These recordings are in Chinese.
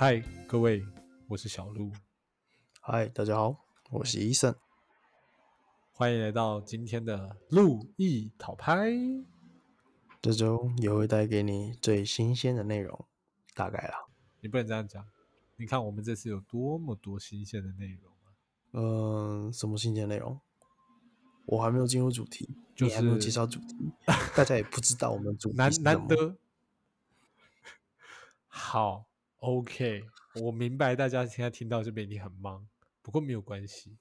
嗨，各位，我是小鹿，嗨，大家好，我是医生，欢迎来到今天的路易讨拍。这周也会带给你最新鲜的内容，大概啦。你不能这样讲，你看我们这次有多么多新鲜的内容啊！嗯，什么新鲜内容？我还没有进入主题，就你还没有介绍主题，大家也不知道我们主题难。难得。好，OK，我明白大家现在听到这边一定很忙，不过没有关系，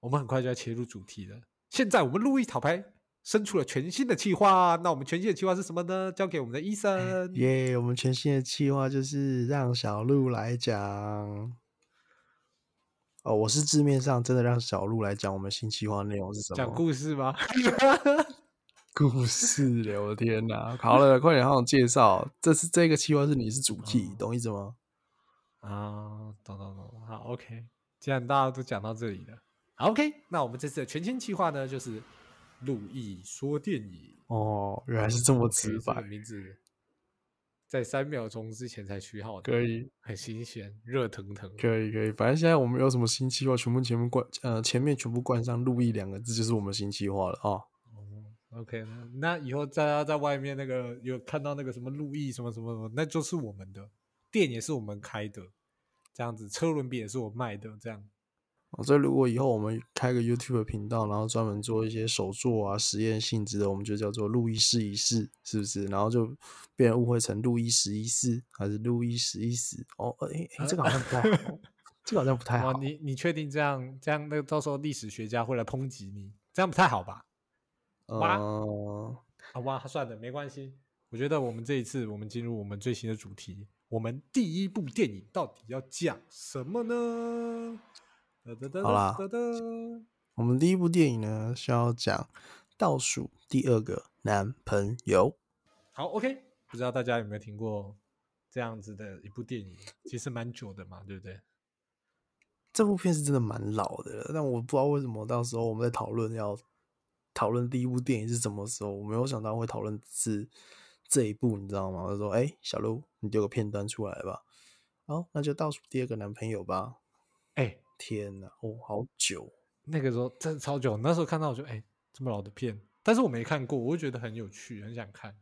我们很快就要切入主题了。现在我们路易讨牌生出了全新的计划，那我们全新的计划是什么呢？交给我们的医生。耶我们全新的计划就是让小鹿来讲。哦，我是字面上真的让小鹿来讲我们新计划内容是什么？讲故事吗？故事嘞！我的天哪！好了，快点好好介绍。这是这个计划是你是主 key，、哦懂意思吗？啊，懂懂懂，好，OK。既然大家都讲到这里了好，OK，那我们这次的全新计划呢，就是路易说电影。哦，原来是这么直这个白。名字在三秒钟之前才取好的，可以，很新鲜，热腾腾。可以，可以。反正现在我们有什么新计划，全部前面冠呃前面全部冠上“路易”两个字，就是我们新计划了啊。哦，OK，那那以后大家在外面那个有看到那个什么路易什么什么什么，那就是我们的店也是我们开的，这样子车轮饼也是我卖的，这样。哦所以如果以后我们开个 YouTube 频道，然后专门做一些手作啊、实验性质的，我们就叫做“路易试一试”，是不是？然后就被人误会成“路易十一世”还是“路易十一死”。哦，哎、哎、这个好像不太好，这个好像不太好，。你你确定这样这样，那到时候历史学家会来抨击你，这样不太好吧？哇嗯，好吧，算了，没关系。我觉得我们这一次，我们进入我们最新的主题，我们第一部电影到底要讲什么呢？哒哒哒好啦哒哒我们第一部电影呢是要讲倒数第二个男朋友。好，OK，不知道大家有没有听过这样子的一部电影？其实蛮久的嘛，对不对？这部片是真的蛮老的了，但我不知道为什么到时候我们在讨论要讨论第一部电影是什么时候，我没有想到会讨论是这一部，你知道吗？我就说，哎、小鹿，你丢个片段出来吧。好，那就倒数第二个男朋友吧。哎、天哪，哦，好久，那个时候真的超久，那时候看到我就哎、这么老的片，但是我没看过，我就觉得很有趣，很想看，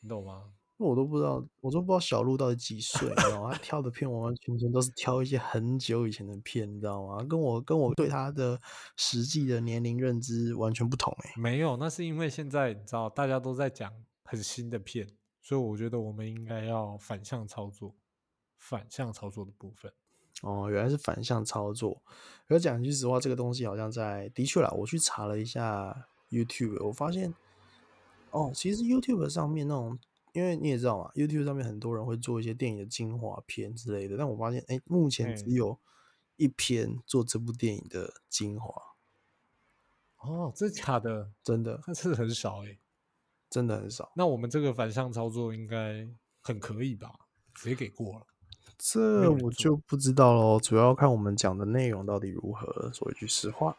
你懂吗？我都不知道，我都不知道小鹿到底几岁，你知道吗？他挑的片完完全全都是挑一些很久以前的片，你知道吗？跟我跟我对他的实际的年龄认知完全不同哎、没有，那是因为现在你知道大家都在讲很新的片，所以我觉得我们应该要反向操作，反向操作的部分。哦，原来是反向操作。可是讲句实话，这个东西好像在的确啦，我去查了一下 YouTube，我发现哦，其实 YouTube 上面那种，因为你也知道嘛，YouTube 上面很多人会做一些电影的精华片之类的，但我发现，哎，目前只嗯有一篇做这部电影的精华，哦，这假的，真的那是很少哎、真的很少。那我们这个反向操作应该很可以吧？直接给过了。这我就不知道喽，主要看我们讲的内容到底如何了。说一句实话，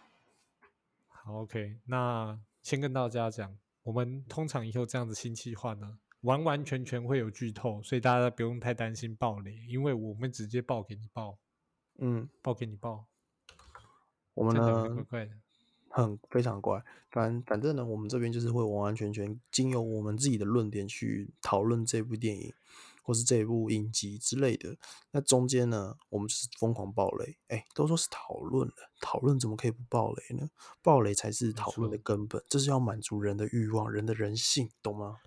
好，OK，那先跟大家讲，我们通常以后这样子新计划呢，完完全全会有剧透，所以大家不用太担心爆雷，因为我们直接爆给你爆，嗯，爆给你爆。我们呢。很非常乖，反反正呢，我们这边就是会完完全全经由我们自己的论点去讨论这部电影，或是这部影集之类的。那中间呢，我们就是疯狂爆雷。哎，都说是讨论了，讨论怎么可以不爆雷呢？爆雷才是讨论的根本，这是要满足人的欲望，人的人性，懂吗？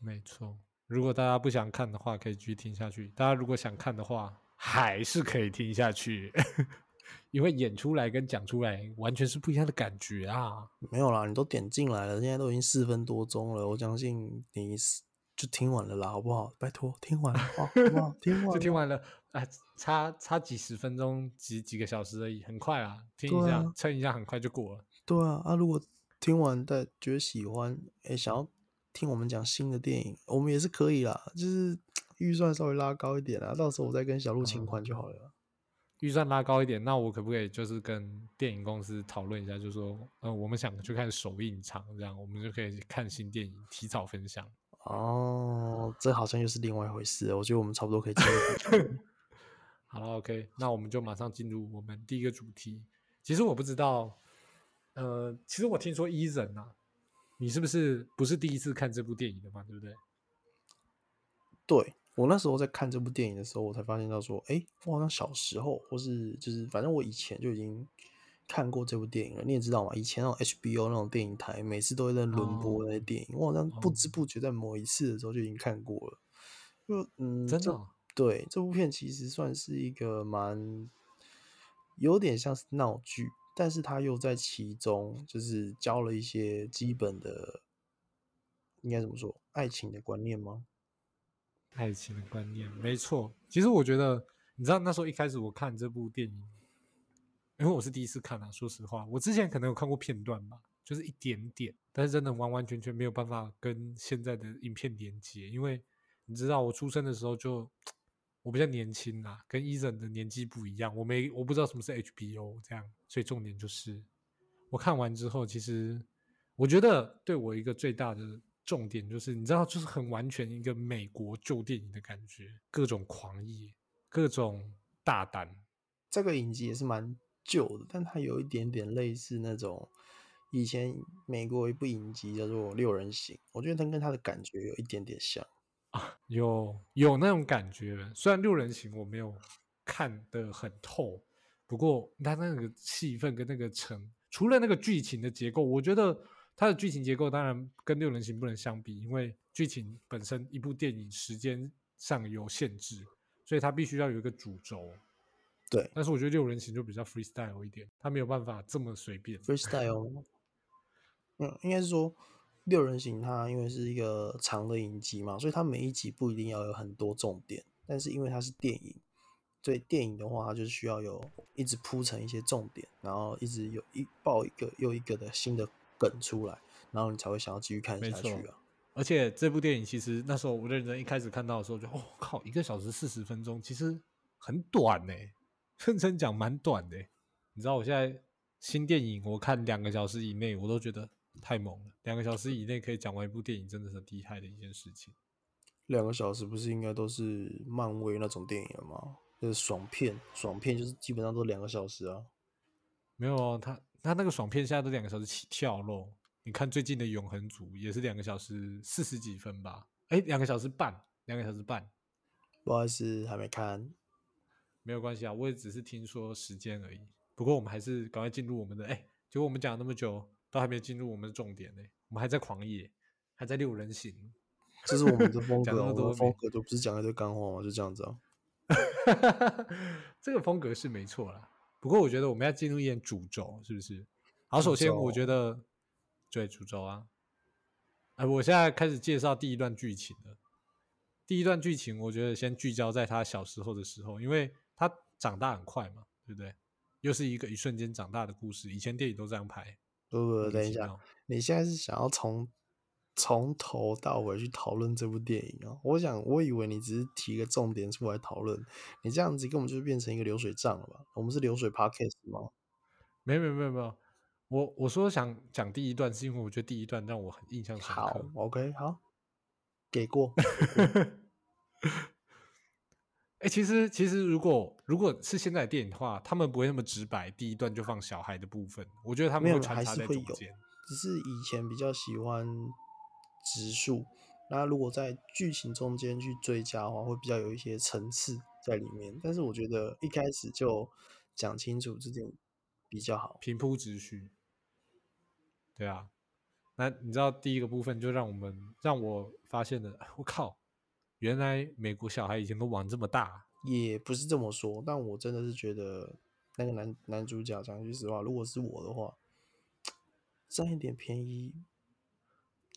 没错，如果大家不想看的话，可以继续听下去；大家如果想看的话，还是可以听下去，因为演出来跟讲出来完全是不一样的感觉啊。没有啦，你都点进来了，现在都已经四分多钟了，我相信你是就听完了啦，好不好？拜托，听完了，好好不好？听完 就了听完了，啊，差差几十分钟、几几个小时而已，很快啊，听一下对啊，撑一下，很快就过了。对啊，啊，如果听完再觉得喜欢，哎，想要听我们讲新的电影，我们也是可以啦，就是 预算稍微拉高一点啊，到时候我再跟小鹿请款就好了。预算拉高一点，那我可不可以就是跟电影公司讨论一下，就说，呃，我们想去看首映场，这样我们就可以看新电影，提早分享。哦，这好像又是另外一回事了。我觉得我们差不多可以进入主题了 好了，OK，那我们就马上进入我们第一个主题。其实我不知道，呃，其实我听说伊人啊，你是不是不是第一次看这部电影的嘛？对不对？对我那时候在看这部电影的时候，我才发现到说，哎，我好像小时候或是就是反正我以前就已经看过这部电影了。你也知道嘛，以前那种 HBO 那种电影台，每次都会在轮播那些电影，我好像不知不觉在某一次的时候就已经看过了。就嗯，真的哦对这部片其实算是一个蛮有点像是闹剧，但是他又在其中就是教了一些基本的，应该怎么说，爱情的观念吗？爱情的观念，没错。其实我觉得，你知道那时候一开始我看这部电影，因为我是第一次看啊，说实话，我之前可能有看过片段吧，就是一点点，但是真的完完全全没有办法跟现在的影片连接，因为你知道我出生的时候就我比较年轻啦，跟伊人的年纪不一样，我没我不知道什么是 HBO 这样，所以重点就是我看完之后，其实我觉得对我一个最大的重点就是，你知道，就是很完全一个美国旧电影的感觉，各种狂野，各种大胆，这个影集也是蛮旧的，但它有一点点类似那种以前美国一部影集叫做《六人行》，我觉得它跟它的感觉有一点点像。有有那种感觉。虽然六人行我没有看得很透，不过它那个气氛跟那个成，除了那个剧情的结构，我觉得它的剧情结构当然跟六人行不能相比，因为剧情本身一部电影时间上有限制，所以它必须要有一个主轴。对但是我觉得六人行就比较 freestyle 一点，它没有办法这么随便。，freestyle，嗯，应该是说六人行它因为是一个长的影集嘛，所以它每一集不一定要有很多重点，但是因为它是电影，所以电影的话，它就是需要有一直铺成一些重点，然后一直有一爆一个又一个的新的梗出来，然后你才会想要继续看下去啊。而且这部电影其实那时候我认真一开始看到的时候就，哦靠，一个小时四十分钟，其实很短呢、认真讲蛮短的欸、你知道我现在新电影我看两个小时以内，我都觉得太猛了。两个小时以内可以讲完一部电影，真的是很厉害的一件事情。两个小时不是应该都是漫威那种电影吗？就是爽片，爽片就是基本上都两个小时啊。没有哦，他他那个爽片现在都两个小时起跳喽。你看最近的《永恒族》也是两个小时四十几分吧？哎，两个小时半，两个小时半。不好意思，还没看。没有关系啊，我也只是听说时间而已。不过我们还是赶快进入我们的，哎，结果我们讲了那么久，都还没进入我们的重点呢。我们还在狂野，还在六人行。这是我们的风格我们的风格都不是讲一堆干话嘛，就这样子啊。这个风格是没错啦。不过我觉得我们要进入一点主轴，是不是？好，首先我觉得对主轴啊，哎，我现在开始介绍第一段剧情了。第一段剧情，我觉得先聚焦在他小时候的时候，因为他长大很快嘛，对不对？又是一个一瞬间长大的故事。以前电影都这样拍。不不不，等一下，你现在是想要从从头到尾去讨论这部电影啊？我想，我以为你只是提个重点出来讨论，你这样子根本就变成一个流水账了吧？我们是流水 podcast 吗？没有没有没有没有，我我说想讲第一段，是因为我觉得第一段让我很印象深好刻。，OK，好，给过。哎、其实其实如果如果是现在的电影的话，他们不会那么直白，第一段就放小孩的部分。我觉得他们会穿插在中间。只是以前比较喜欢植树，那如果在剧情中间去追加的话，会比较有一些层次在里面。但是我觉得一开始就讲清楚这点比较好。平铺直叙。对啊，那你知道第一个部分就让我们让我发现了，哎 我靠，原来美国小孩以前都玩这么大。也不是这么说，但我真的是觉得那个男男主角讲句实话，如果是我的话，占一点便宜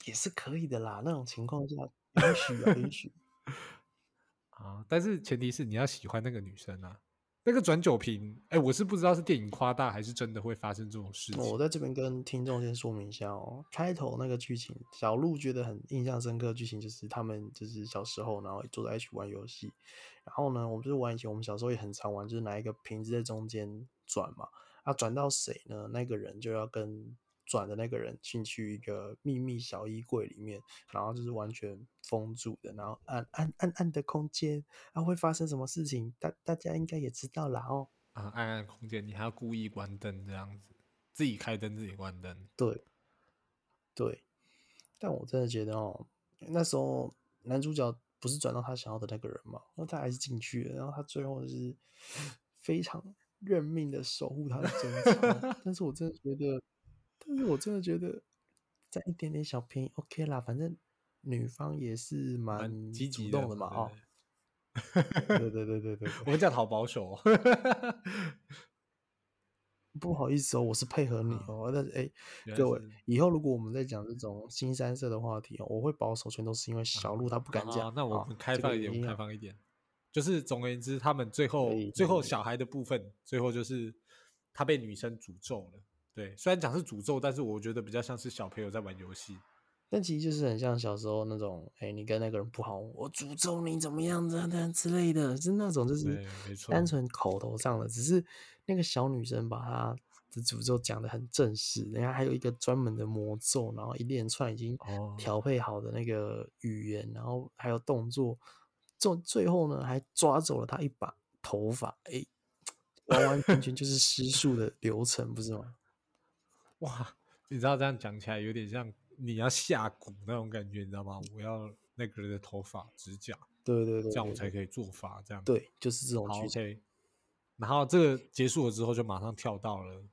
也是可以的啦。那种情况下允许啊，允许。啊，但是前提是你要喜欢那个女生啊。那个转酒瓶，哎，我是不知道是电影夸大还是真的会发生这种事情。我在这边跟听众先说明一下哦，开头那个剧情，小鹿觉得很印象深刻剧情就是他们就是小时候，然后坐在一起玩游戏，然后呢，我们就是玩以前我们小时候也很常玩，就是拿一个瓶子在中间转嘛，啊，转到谁呢，那个人就要跟转的那个人进去一个秘密小衣柜里面，然后就是完全封住的，然后暗暗暗暗的空间，啊会发生什么事情，大大家应该也知道啦哦。啊，暗暗空间，你还要故意关灯这样子，自己开灯自己关灯。对，对，但我真的觉得哦，那时候男主角不是转到他想要的那个人嘛，然后他还是进去了，然后他最后是 非常认命的守护他的贞操。但是我真的觉得，但是我真的觉得，占一点点小便宜 OK 啦，反正女方也是蛮积极主动的嘛，哦，对对对对对，我们这样好保守、哦。不好意思哦，我是配合你哦。但是哎，各位，以后如果我们在讲这种新三色的话题哦，我会保守，全都是因为小鹿他不敢讲。那我们开放一点，我们开放一点。就是总而言之，他们最后最后小孩的部分，最后就是他被女生诅咒了。对，虽然讲是诅咒，但是我觉得比较像是小朋友在玩游戏。但其实就是很像小时候那种，哎，你跟那个人不好，我诅咒你怎么样的之类的，是那种就是单纯口头上的，只是那个小女生把她的诅咒讲的很正式，人家还有一个专门的魔咒，然后一连串已经调配好的那个语言，然后还有动作，最最后呢还抓走了她一把头发，哎，完完全全就是施术的流程，不是吗？哇，你知道这样讲起来有点像。你要下蛊那种感觉，你知道吗？我要那个人的头发、指甲，对对对，这样我才可以做法。这样对，就是这种剧情。然后这个结束了之后，就马上跳到了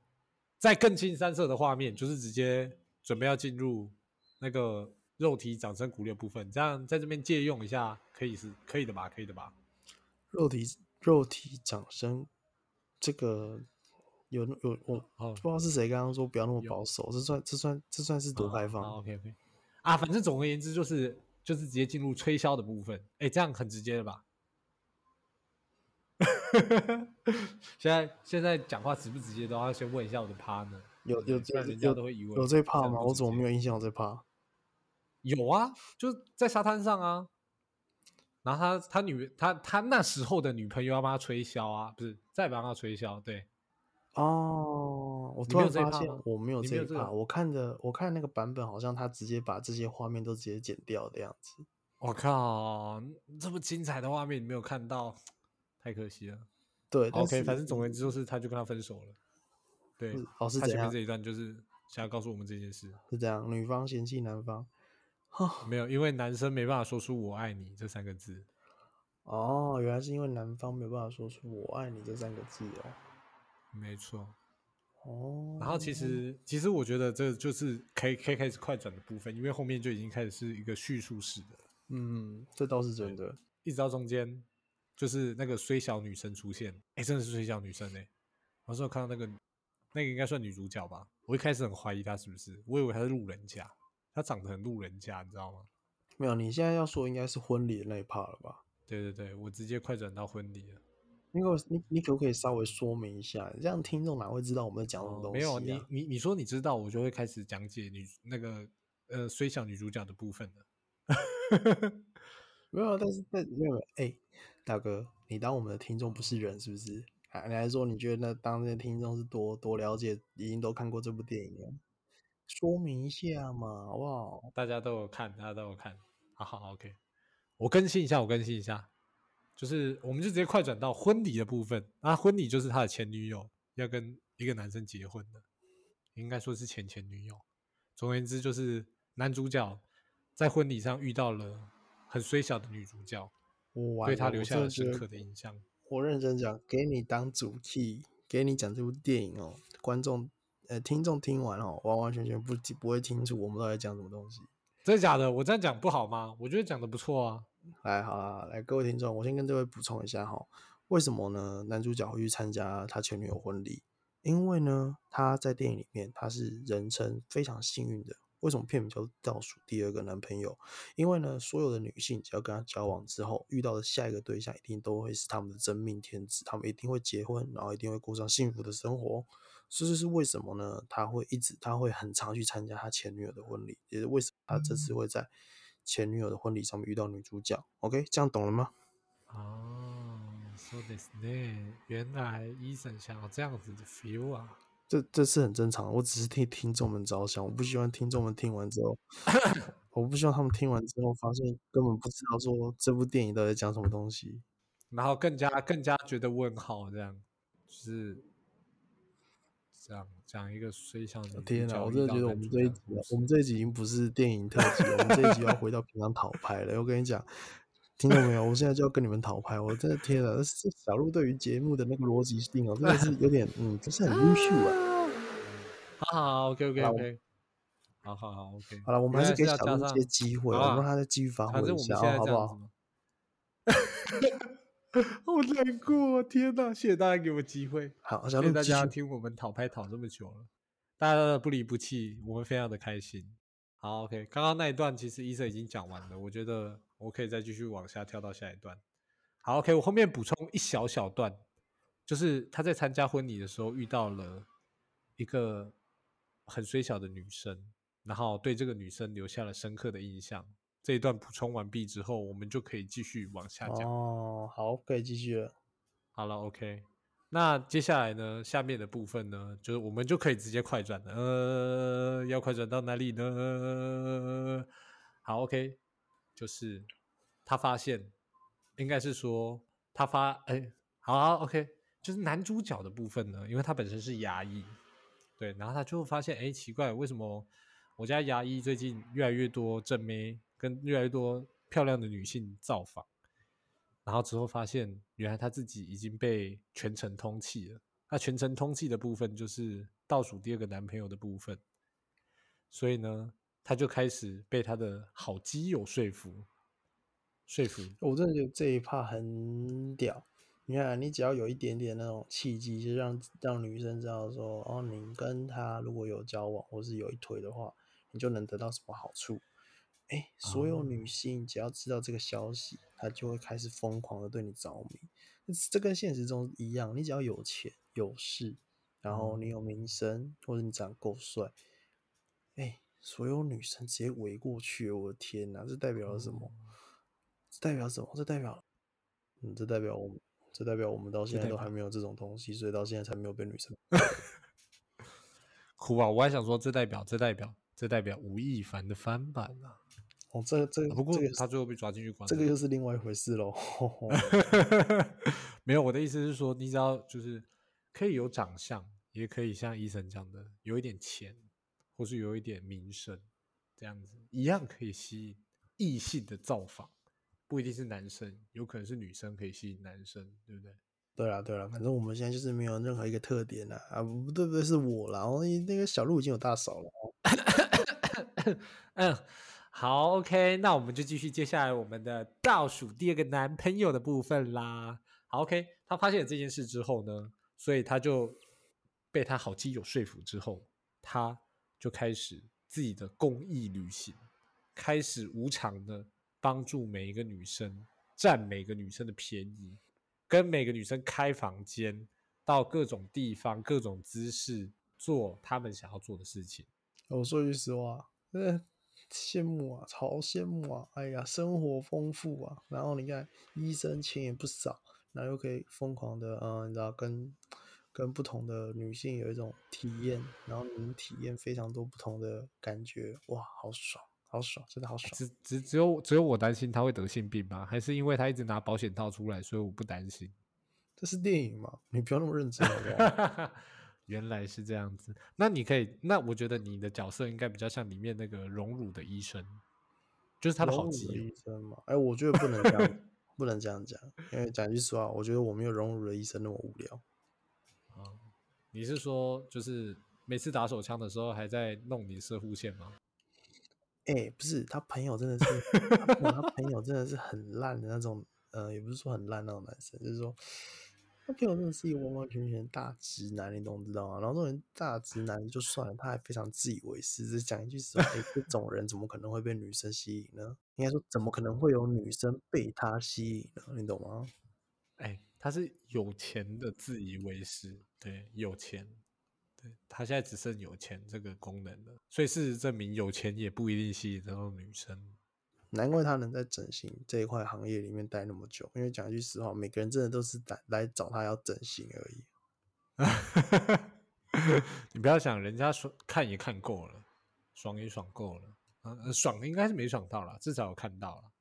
在更近三色的画面，就是直接准备要进入那个肉体掌声鼓励的部分。这样在这边借用一下，可以是可以的吧？可以的吧？肉体肉体掌声，这个。有有我不知道是谁刚刚说不要那么保守，这算这算这算是多开放？OK OK 啊，反正总而言之就是就是直接进入吹箫的部分，哎，这样很直接的吧？现在现在讲话直不直接都要先问一下我的 partner，有有这人家都会疑问，有这怕吗？我怎么没有印象有这怕？有啊，就在沙滩上啊，然后他他女他他那时候的女朋友要帮他吹箫啊，不是再帮他吹箫，对。哦，我突然发现我没有这一趴。我看的，我看那个版本，好像他直接把这些画面都直接剪掉的样子。我靠，这么精彩的画面你没有看到，太可惜了。对，OK，反正总而言之就是，他就跟他分手了。对，哦，是他前面这一段就是想要告诉我们这件事，是这样。女方嫌弃男方，没有，因为男生没办法说出“我爱你”这三个字。哦，原来是因为男方没有办法说出“我爱你”这三个字哦。没错，哦，然后其实其实我觉得这就是可以可以开始快转的部分，因为后面就已经开始是一个叙述式的，嗯，这倒是真的。一直到中间，就是那个虽小女生出现，哎，真的是虽小女生哎！我时候看到那个那个应该算女主角吧，我一开始很怀疑她是不是，我以为她是路人甲，她长得很路人甲，你知道吗？没有，你现在要说应该是婚礼的那一 part 了吧？对对对，我直接快转到婚礼了。因为你你可不可以稍微说明一下，这样听众哪会知道我们在讲什么东西？没有，你你你说你知道，我就会开始讲解女那个呃虽小女主角的部分了。没有，但是但没有哎，大哥，你当我们的听众不是人是不是？啊，你还说你觉得那当这些听众是多多了解，已经都看过这部电影了？说明一下嘛，好不好？大家都有看，大家都有看，好好 OK，我更新一下，我更新一下。就是，我们就直接快转到婚礼的部分。那婚礼就是他的前女友要跟一个男生结婚的，应该说是前前女友。总而言之，就是男主角在婚礼上遇到了很虽小的女主角，对他留下了深刻的印象。我认真讲，给你当主 key，给你讲这部电影哦，观众呃听众听完哦，完完全全不不会清楚我们到底讲什么东西。真的假的？我这样讲不好吗？我觉得讲的不错啊。来，好了，来各位听众，我先跟各位补充一下哈，为什么呢？男主角会去参加他前女友婚礼？因为呢，他在电影里面他是人称非常幸运的。为什么片名叫倒数第二个男朋友？因为呢，所有的女性只要跟他交往之后，遇到的下一个对象一定都会是他们的真命天子，他们一定会结婚，然后一定会过上幸福的生活。这就是为什么呢？他会一直，他会很常去参加他前女友的婚礼，也是为什么他这次会在。前女友的婚礼上面遇到女主角，OK，这样懂了吗？哦，说的是呢，原来医生想要这样子的 feel 啊。这这是很正常，我只是替听众们着想，我不希望听众们听完之后，我不希望他们听完之后发现根本不知道说这部电影到底在讲什么东西。然后更加更加觉得问号，这样就是这样讲一个水象的。天哪，我真的觉得我们这一集，我们这一集已经不是电影特辑，我们这一集要回到平常讨拍了。我跟你讲，听到没有？我现在就要跟你们讨拍，我真的天哪，小鹿对于节目的那个逻辑性哦，真的是有点嗯，不是很优秀啊。好好，OK OK OK，好好好，OK。好了，我们还是给小鹿一些机会，我们让他再继续发挥一下，好不好？好难过，天哪！谢谢大家给我机会，好，谢谢大家听我们讨拍讨这么久了，大家的不离不弃，我们非常的开心。好，OK，刚刚那一段其实医生已经讲完了，我觉得我可以再继续往下跳到下一段。好，OK，我后面补充一小小段，就是他在参加婚礼的时候遇到了一个很虽小的女生，然后对这个女生留下了深刻的印象。这一段补充完毕之后，我们就可以继续往下讲。哦，好，可以继续了。好了，OK。那接下来呢？下面的部分呢，就是我们就可以直接快转了。呃，要快转到哪里呢？好，OK。就是他发现，应该是说他发，哎，好，OK。就是男主角的部分呢，因为他本身是牙医，对，然后他就发现，哎，奇怪，为什么我家牙医最近越来越多正妹？跟越来越多漂亮的女性造访，然后之后发现，原来他自己已经被全程通气了。那全程通气的部分就是倒数第二个男朋友的部分，所以呢，他就开始被他的好基友说服，说服。我真的觉得这一趴很屌。你看，你只要有一点点那种契机，就让让女生知道说，哦，你跟他如果有交往或是有一腿的话，你就能得到什么好处。哎，所有女性只要知道这个消息，她就会开始疯狂的对你着迷。这跟现实中一样，你只要有钱有势，然后你有名声，或者你长得够帅，哎，所有女生直接围过去。我的天哪，这代表了什么？这代表什么？这代表，嗯，这代表我们，这代表我们到现在都还没有这种东西，所以到现在才没有被女生 哭啊！我还想说，这代表，这代表，这代表吴亦凡的翻版啊！哦，这这不过他最后被抓进去关，这个又是另外一回事喽。没有，我的意思是说，你只要就是可以有长相，也可以像医生讲的，有一点钱，或是有一点名声，这样子一样可以吸引异性的造访，不一定是男生，有可能是女生可以吸引男生，对不对？对了对了，反正我们现在就是没有任何一个特点啦，啊，不对不对，是我啦，然后那个小鹿已经有大嫂了。嗯。好，OK，那我们就继续接下来我们的倒数第二个男朋友的部分啦。好，OK，他发现了这件事之后呢，所以他就被他好基友说服之后，他就开始自己的公益旅行，开始无偿的帮助每一个女生，占每个女生的便宜，跟每个女生开房间，到各种地方、各种姿势做他们想要做的事情。我说句实话，嗯。羡慕啊，超羡慕啊！哎呀，生活丰富啊，然后你看，医生钱也不少，然后又可以疯狂的，嗯，你知道，跟跟不同的女性有一种体验，然后你能体验非常多不同的感觉，哇，好爽，好爽，真的好爽！只只只有只有我担心他会得性病吗？还是因为他一直拿保险套出来，所以我不担心？这是电影嘛，你不要那么认真，好不好？原来是这样子，那你可以，那我觉得你的角色应该比较像里面那个荣辱的医生，就是他的好基友医生嘛。哎，我觉得不能这样，不能这样讲，因为讲句实话，我觉得我没有荣辱的医生那么无聊。啊，你是说就是每次打手枪的时候还在弄你射护线吗？哎，不是，他朋友真的是，他朋友真的是很烂的那种，呃，也不是说很烂那种男生，就是说。他朋友真的是一个完完全全大直男，你懂知道吗？然后这种大直男就算了，他还非常自以为是。只讲一句实话，这 种人怎么可能会被女生吸引呢？应该说，怎么可能会有女生被他吸引呢？你懂吗？哎，他是有钱的自以为是，对，有钱，对他现在只剩有钱这个功能了。所以事实证明，有钱也不一定吸引这种女生。难怪他能在整形这一块行业里面待那么久，因为讲句实话，每个人真的都是来来找他要整形而已。你不要想，人家说看也看够了，爽也爽够了，啊、呃，爽应该是没爽到了，至少有看到了。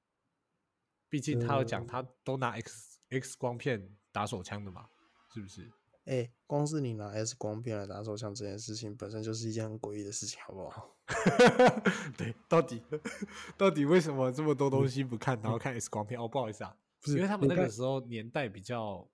毕竟他有讲，嗯他都拿 X X 光片打手枪的嘛，是不是？哎、光是你拿 S 光片来打手枪这件事情，本身就是一件很诡异的事情，好不好？对，到底到底为什么这么多东西不看，然后看 S 光片？哦，不好意思啊，不是因为他们那个时候年代比较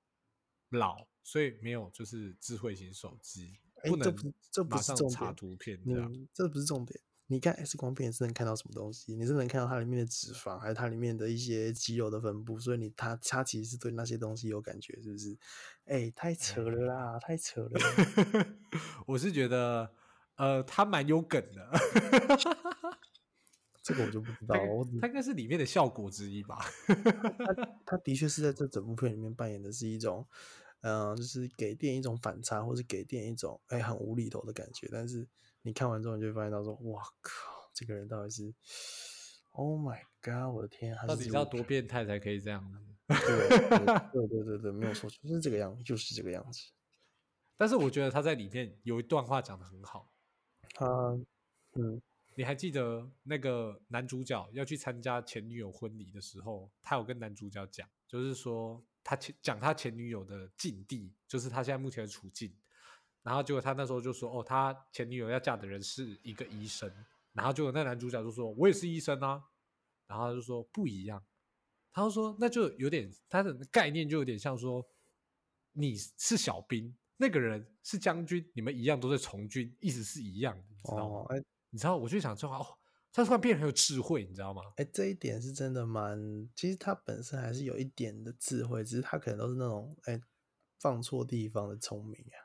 老，所以没有就是智慧型手机，不能哎这不是这不马上查是重点图片这样。你这不是重点。你看 X 光片是能看到什么东西？你是能看到它里面的脂肪，还是它里面的一些肌肉的分布？所以你它它其实是对那些东西有感觉，是不是？哎、太扯了啦，太扯了。我是觉得，呃，他蛮有梗的，这个我就不知 道了，他应该是里面的效果之一吧。他的确是在这整部片里面扮演的是一种，嗯、就是给电影一种反差，或是给电影一种哎、很无厘头的感觉。但是你看完之后，你就会发现到说，哇靠，这个人到底是，Oh my god，我的天，他到底要多变态才可以这样子？对对对对对对，没有错，就是这个样，就是这个样子。但是我觉得他在里面有一段话讲的很好。他，嗯，你还记得那个男主角要去参加前女友婚礼的时候，他有跟男主角讲，就是说他前讲他前女友的境地，就是他现在目前的处境。然后结果他那时候就说，哦，他前女友要嫁的人是一个医生。然后结果那男主角就说，我也是医生啊。然后他就说不一样。他就说那就有点他的概念就有点像说，你是小兵，那个人是将军，你们一样都在从军，意思是一样的，你知道吗？哦，哎你知道，我就想说，哦，他突然变得很有智慧，你知道吗？哎，这一点是真的蛮，其实他本身还是有一点的智慧，只是他可能都是那种哎放错地方的聪明啊，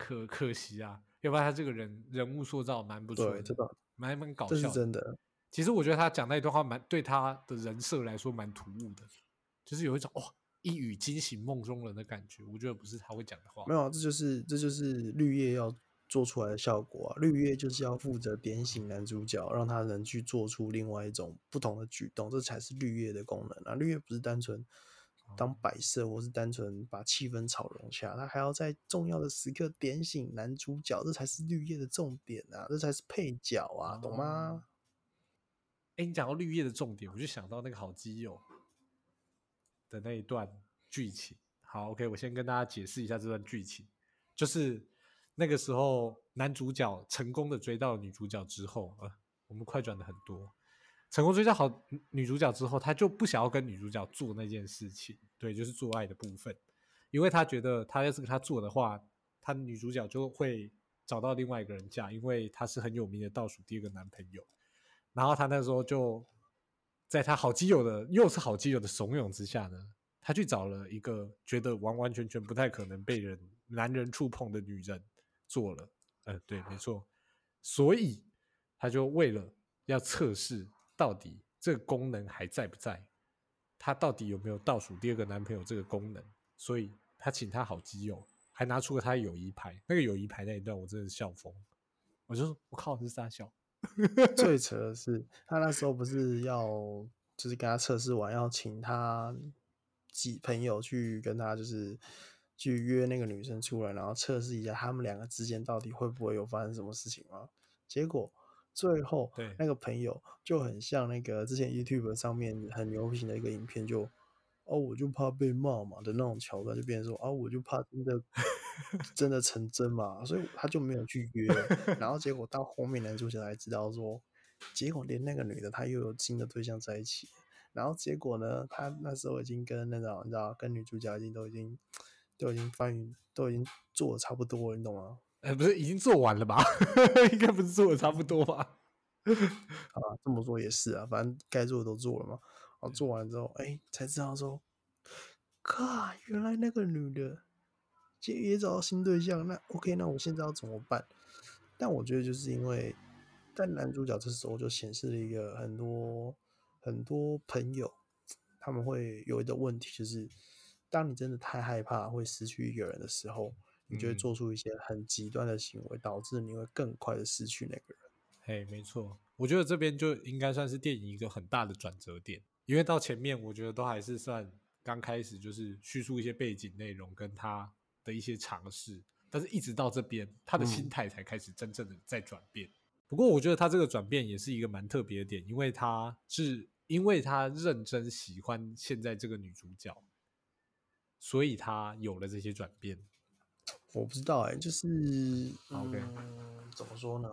可可惜啊，要不然他这个人人物塑造蛮不错对，的，这倒蛮蛮搞这是。真的。其实我觉得他讲那一段话蛮对他的人设来说蛮突兀的，就是有一种哇一语惊醒梦中人的感觉。我觉得不是他会讲的话没。有啊，这就是这就是绿叶要做出来的效果啊。绿叶就是要负责点醒男主角，让他能去做出另外一种不同的举动，这才是绿叶的功能啊。绿叶不是单纯当摆设，或是单纯把气氛炒融洽，他还要在重要的时刻点醒男主角，这才是绿叶的重点啊，这才是配角啊，懂吗？哎，你讲到绿叶的重点，我就想到那个好基友的那一段剧情。好，OK，我先跟大家解释一下这段剧情，就是那个时候男主角成功的追到女主角之后，呃，我们快转的很多，成功追到好女主角之后，他就不想要跟女主角做那件事情，对，就是做爱的部分，因为他觉得他要是跟他做的话，他女主角就会找到另外一个人嫁，因为他是很有名的倒数第二个男朋友。然后他那时候就在他好基友的又是好基友的怂恿之下呢，他去找了一个觉得完完全全不太可能被人男人触碰的女人做了。呃，对，没错。所以他就为了要测试到底这个功能还在不在，他到底有没有倒数第二个男朋友这个功能，所以他请他好基友，还拿出了他的友谊牌。那个友谊牌那一段我真的是笑疯，我就说我靠，是傻笑。最 扯的是，他那时候不是要就是跟他测试完，要请他几朋友去跟他就是去约那个女生出来，然后测试一下他们两个之间到底会不会有发生什么事情吗？结果最后对那个朋友就很像那个之前 YouTube 上面很流行的一个影片就。哦，我就怕被骂嘛的那种桥段，就变成说啊，我就怕真的 真的成真嘛，所以他就没有去约。然后结果到后面男主角才知道说，结果连那个女的她又有新的对象在一起，然后结果呢，他那时候已经跟那种你知道，跟女主角已经都已经都已经翻云都已经做的差不多了，你懂吗？呃，不是已经做完了吧？应该不是做的差不多吧？啊，这么说也是啊，反正该做的都做了嘛。然后做完之后，哎，才知道说，靠，原来那个女的也也找到新对象，那 OK，那我现在要怎么办？但我觉得就是因为，但男主角这时候就显示了一个很多很多朋友他们会有一个问题，就是当你真的太害怕会失去一个人的时候，你就会嗯做出一些很极端的行为，导致你会更快的失去那个人。嘿，没错，我觉得这边就应该算是电影一个很大的转折点，因为到前面我觉得都还是算刚开始，就是叙述一些背景内容，跟他的一些尝试，但是一直到这边，他的心嗯态才开始真正的在转变。不过我觉得他这个转变也是一个蛮特别的点，因为他是因为他认真喜欢现在这个女主角，所以他有了这些转变。我不知道哎、就是 OK 嗯，怎么说呢？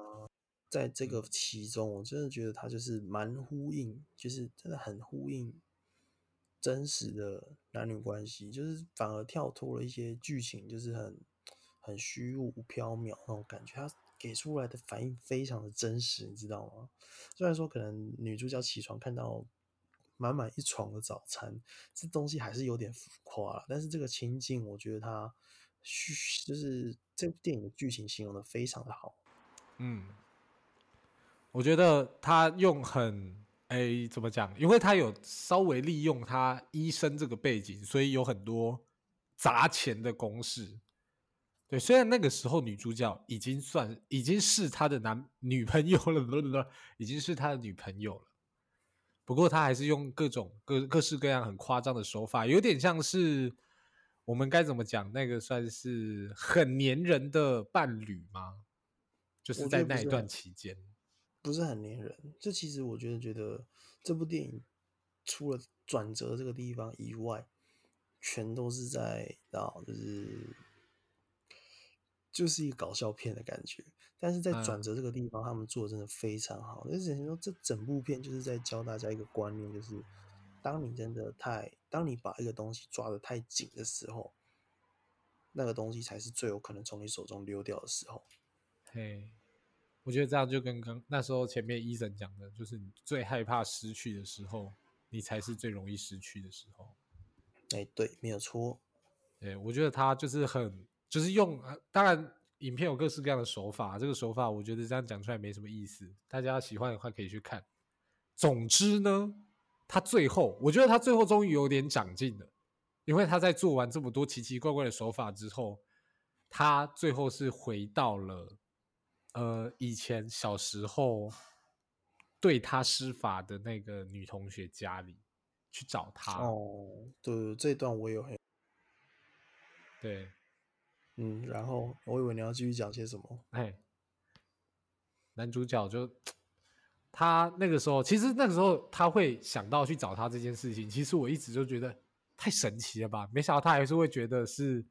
在这个其中，我真的觉得他就是蛮呼应，就是真的很呼应真实的男女关系，就是反而跳脱了一些剧情，就是很很虚无缥缈那种感觉。他给出来的反应非常的真实，你知道吗？虽然说可能女主角起床看到满满一床的早餐，这东西还是有点浮夸了，但是这个情境，我觉得它虚就是这部电影的剧情形容的非常的好。嗯，我觉得他用很诶怎么讲？因为他有稍微利用他医生这个背景，所以有很多砸钱的公式。对，虽然那个时候女主角已经算已经是他的男女朋友了，已经是他的女朋友了。不过他还是用各种各各式各样很夸张的手法，有点像是我们该怎么讲？那个算是很黏人的伴侣吗？就是在那一段期间，不是很黏人。这其实我觉得，觉得这部电影除了转折这个地方以外，全都是在啊，就是就是一个搞笑片的感觉。但是在转嗯折这个地方，他们做的真的非常好。就是等于说，这整部片就是在教大家一个观念，就是当你真的太，当你把一个东西抓得太紧的时候，那个东西才是最有可能从你手中溜掉的时候。嘿，我觉得这样就跟刚那时候前面医生讲的，就是你最害怕失去的时候，你才是最容易失去的时候。哎，对，没有错。对，我觉得他就是很，就是用，呃当然影片有各式各样的手法，这个手法我觉得这样讲出来没什么意思，大家喜欢的话可以去看。总之呢，他最后，我觉得他最后终于有点长进了，因为他在做完这么多奇奇怪怪的手法之后，他最后是回到了，呃，以前小时候对他施法的那个女同学家里去找他。哦，对，这段我也有很，对，嗯，然后我以为你要继续讲些什么，哎，男主角就他那个时候，其实那个时候他会想到去找他这件事情，其实我一直就觉得太神奇了吧，没想到他还是会觉得是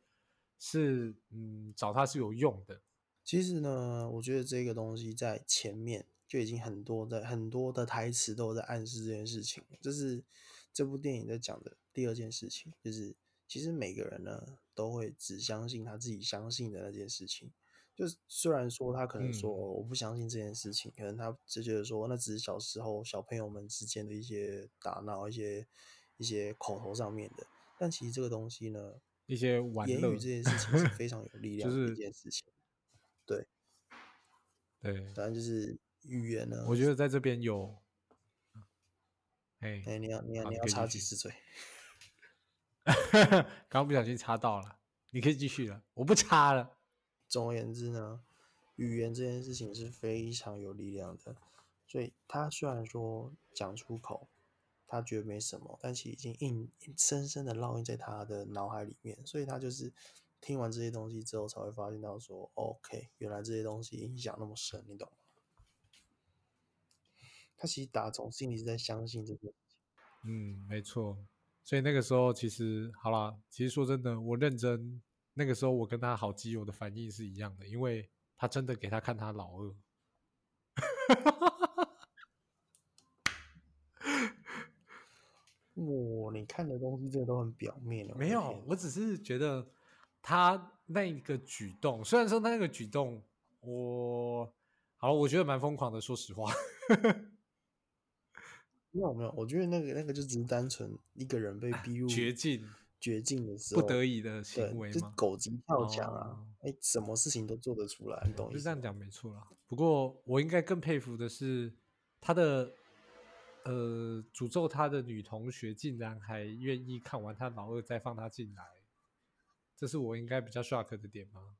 是嗯找他是有用的，其实呢，我觉得这个东西在前面就已经很多的很多的台词都在暗示这件事情，这是这部电影在讲的第二件事情，就是其实每个人呢都会只相信他自己相信的那件事情。就是虽然说他可能说、嗯我不相信这件事情，可能他只觉得说那只是小时候小朋友们之间的一些打闹、一些一些口头上面的，但其实这个东西呢，一些玩言语这件事情是非常有 力量的就是一件事情。对，对，反正就是语言呢，我觉得在这边有，哎，哎、你要你要你要插几次嘴？刚刚不小心插到了，你可以继续了，我不插了，总而言之呢，语言这件事情是非常有力量的，所以他虽然说讲出口，他觉得没什么，但其实已经印深深的烙印在他的脑海里面，所以他就是听完这些东西之后，才会发现到说，OK，原来这些东西影响那么深，你懂吗？他其实打从心里是在相信这个。嗯，没错。所以那个时候其实好啦，其实说真的，我认真那个时候我跟他好基友的反应是一样的，因为他真的给他看他老二。哇，你看的东西真的都很表面的没有，我只是觉得他那个举动，虽然说他那个举动，我好，我觉得蛮疯狂的。说实话，没有没有，我觉得那个那个就只是单纯一个人被逼入绝境、绝境的时候，不得已的行为，就是吗？狗急跳墙啊哦！哎、什么事情都做得出来，你懂意思吗？是这样讲没错啦。不过我应该更佩服的是他的，呃，诅咒他的女同学竟然还愿意看完他老二再放他进来，这是我应该比较 shock 的点吗？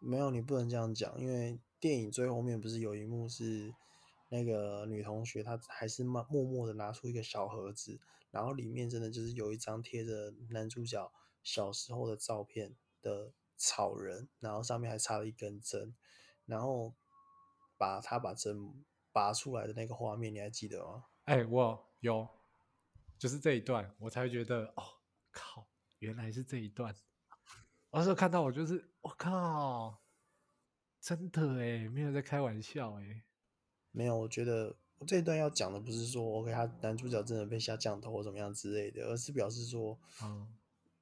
没有，你不能这样讲，因为电影最后面不是有一幕是那个女同学，她还是默默默的拿出一个小盒子，然后里面真的就是有一张贴着男主角小时候的照片的草人，然后上面还插了一根针，然后把他把针拔出来的那个画面，你还记得吗？哎，我有，就是这一段，我才觉得，哦，靠，原来是这一段。我那时候看到，我就是，我靠，真的哎，没有在开玩笑哎。没有，我觉得我这一段要讲的不是说，OK，他男主角真的被下降头或怎么样之类的，而是表示说，嗯，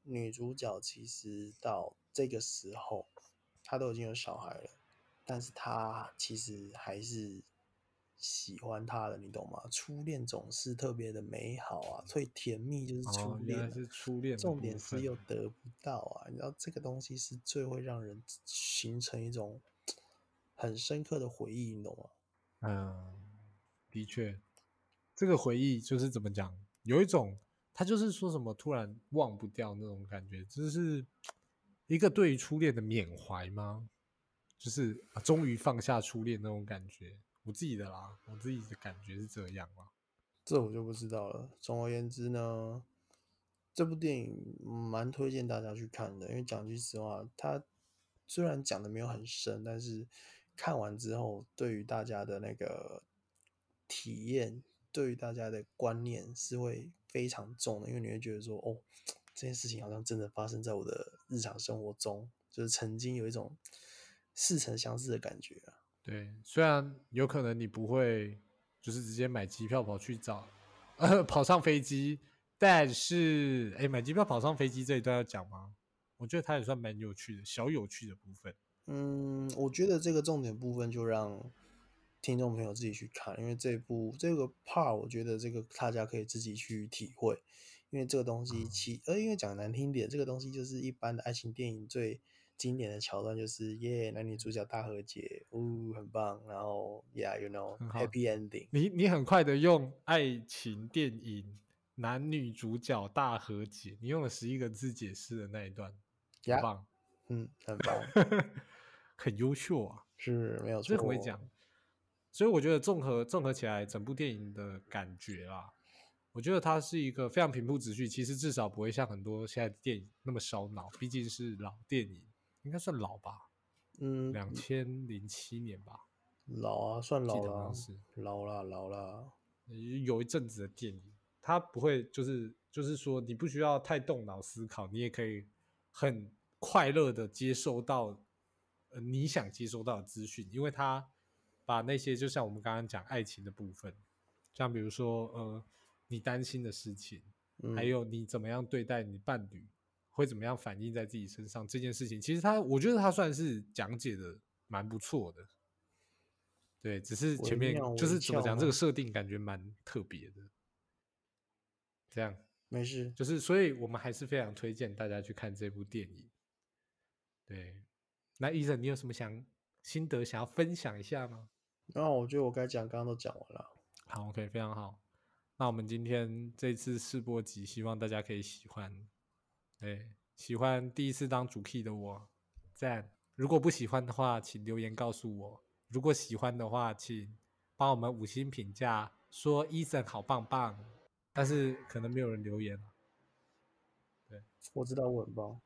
女主角其实到这个时候，她都已经有小孩了，但是她其实还是喜欢他的，你懂吗？初恋总是特别的美好啊，所以甜蜜就是初恋是初恋重点是又得不到啊，你知道这个东西是最会让人形成一种很深刻的回忆，你懂吗？嗯，的确，这个回忆就是怎么讲，有一种他就是说什么突然忘不掉那种感觉，就是一个对于初恋的缅怀吗？就是、啊终于放下初恋那种感觉，我自己的啦，我自己的感觉是这样啦。这我就不知道了。总而言之呢，这部电影蛮推荐大家去看的，因为讲句实话，它虽然讲的没有很深，但是看完之后，对于大家的那个体验，对于大家的观念是会非常重的，因为你会觉得说，哦，这件事情好像真的发生在我的日常生活中，就是曾经有一种似曾相识的感觉啊。对，虽然有可能你不会就是直接买机票跑去找，呃，跑上飞机，但是，哎，买机票跑上飞机这一段要讲吗？我觉得它也算蛮有趣的，小有趣的部分。嗯，我觉得这个重点部分就让听众朋友自己去看，因为这部这个 part，我觉得这个大家可以自己去体会，因为这个东西其呃，因为讲难听点，这个东西就是一般的爱情电影最经典的桥段，就是耶，男女主角大和解，呜、很棒，然后 yeah，you know，happy ending，你你很快的用爱情电影男女主角大和解，你用了十一个字解释的那一段，很呀棒，嗯，很棒，很优秀啊。是没有错，所以很会讲。所以我觉得综合综合起来，整部电影的感觉啦，我觉得它是一个非常平铺直叙，其实至少不会像很多现在的电影那么烧脑，毕竟是老电影，应该算老吧，嗯，两千零七年吧，老啊，算老了啊，是老了，老了，有一阵子的电影，它不会就是就是说你不需要太动脑思考，你也可以很快乐的接受到呃你想接收到的资讯，因为他把那些就像我们刚刚讲爱情的部分，像比如说呃你担心的事情，嗯，还有你怎么样对待你伴侣，会怎么样反映在自己身上这件事情，其实他我觉得他算是讲解的蛮不错的。对，只是前面就是怎么讲，这个设定感觉蛮特别的。这样没事，就是，所以我们还是非常推荐大家去看这部电影。对，那医生，你有什么想心得想要分享一下吗？然后我觉得我该讲刚刚都讲完了。好，OK，非常好。那我们今天这次试播集，希望大家可以喜欢。对，喜欢第一次当主 key 的我，赞。如果不喜欢的话，请留言告诉我。如果喜欢的话，请帮我们五星评价，说 Ethan 好棒棒。但是可能没有人留言了。我知道我很棒。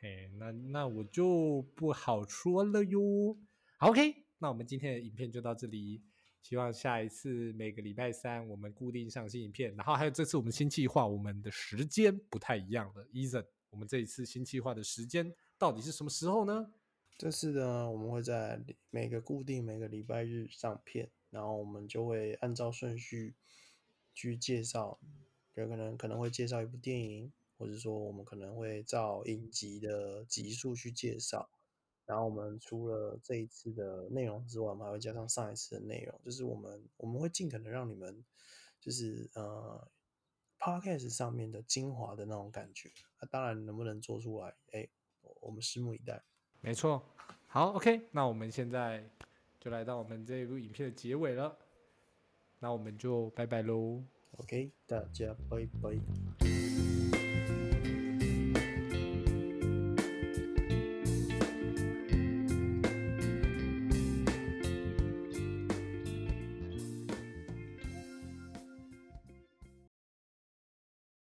嘿，那那我就不好说了哟。好，OK，那我们今天的影片就到这里。希望下一次每个礼拜三我们固定上新影片，然后还有这次我们新计划，我们的时间不太一样了。Eason，我们这一次新计划的时间到底是什么时候呢？这次呢，我们会在每个固定每个礼拜日上片，然后我们就会按照顺序去介绍，有可能可能会介绍一部电影，或者说我们可能会照影集的集数去介绍。然后我们除了这一次的内容之外，我们还会加上上一次的内容，就是我们我们会尽可能让你们就是呃 podcast 上面的精华的那种感觉。那、当然能不能做出来，哎，我们拭目以待。没错，好，OK，那我们现在就来到我们这一部影片的结尾了，那我们就拜拜喽。OK，大家拜拜。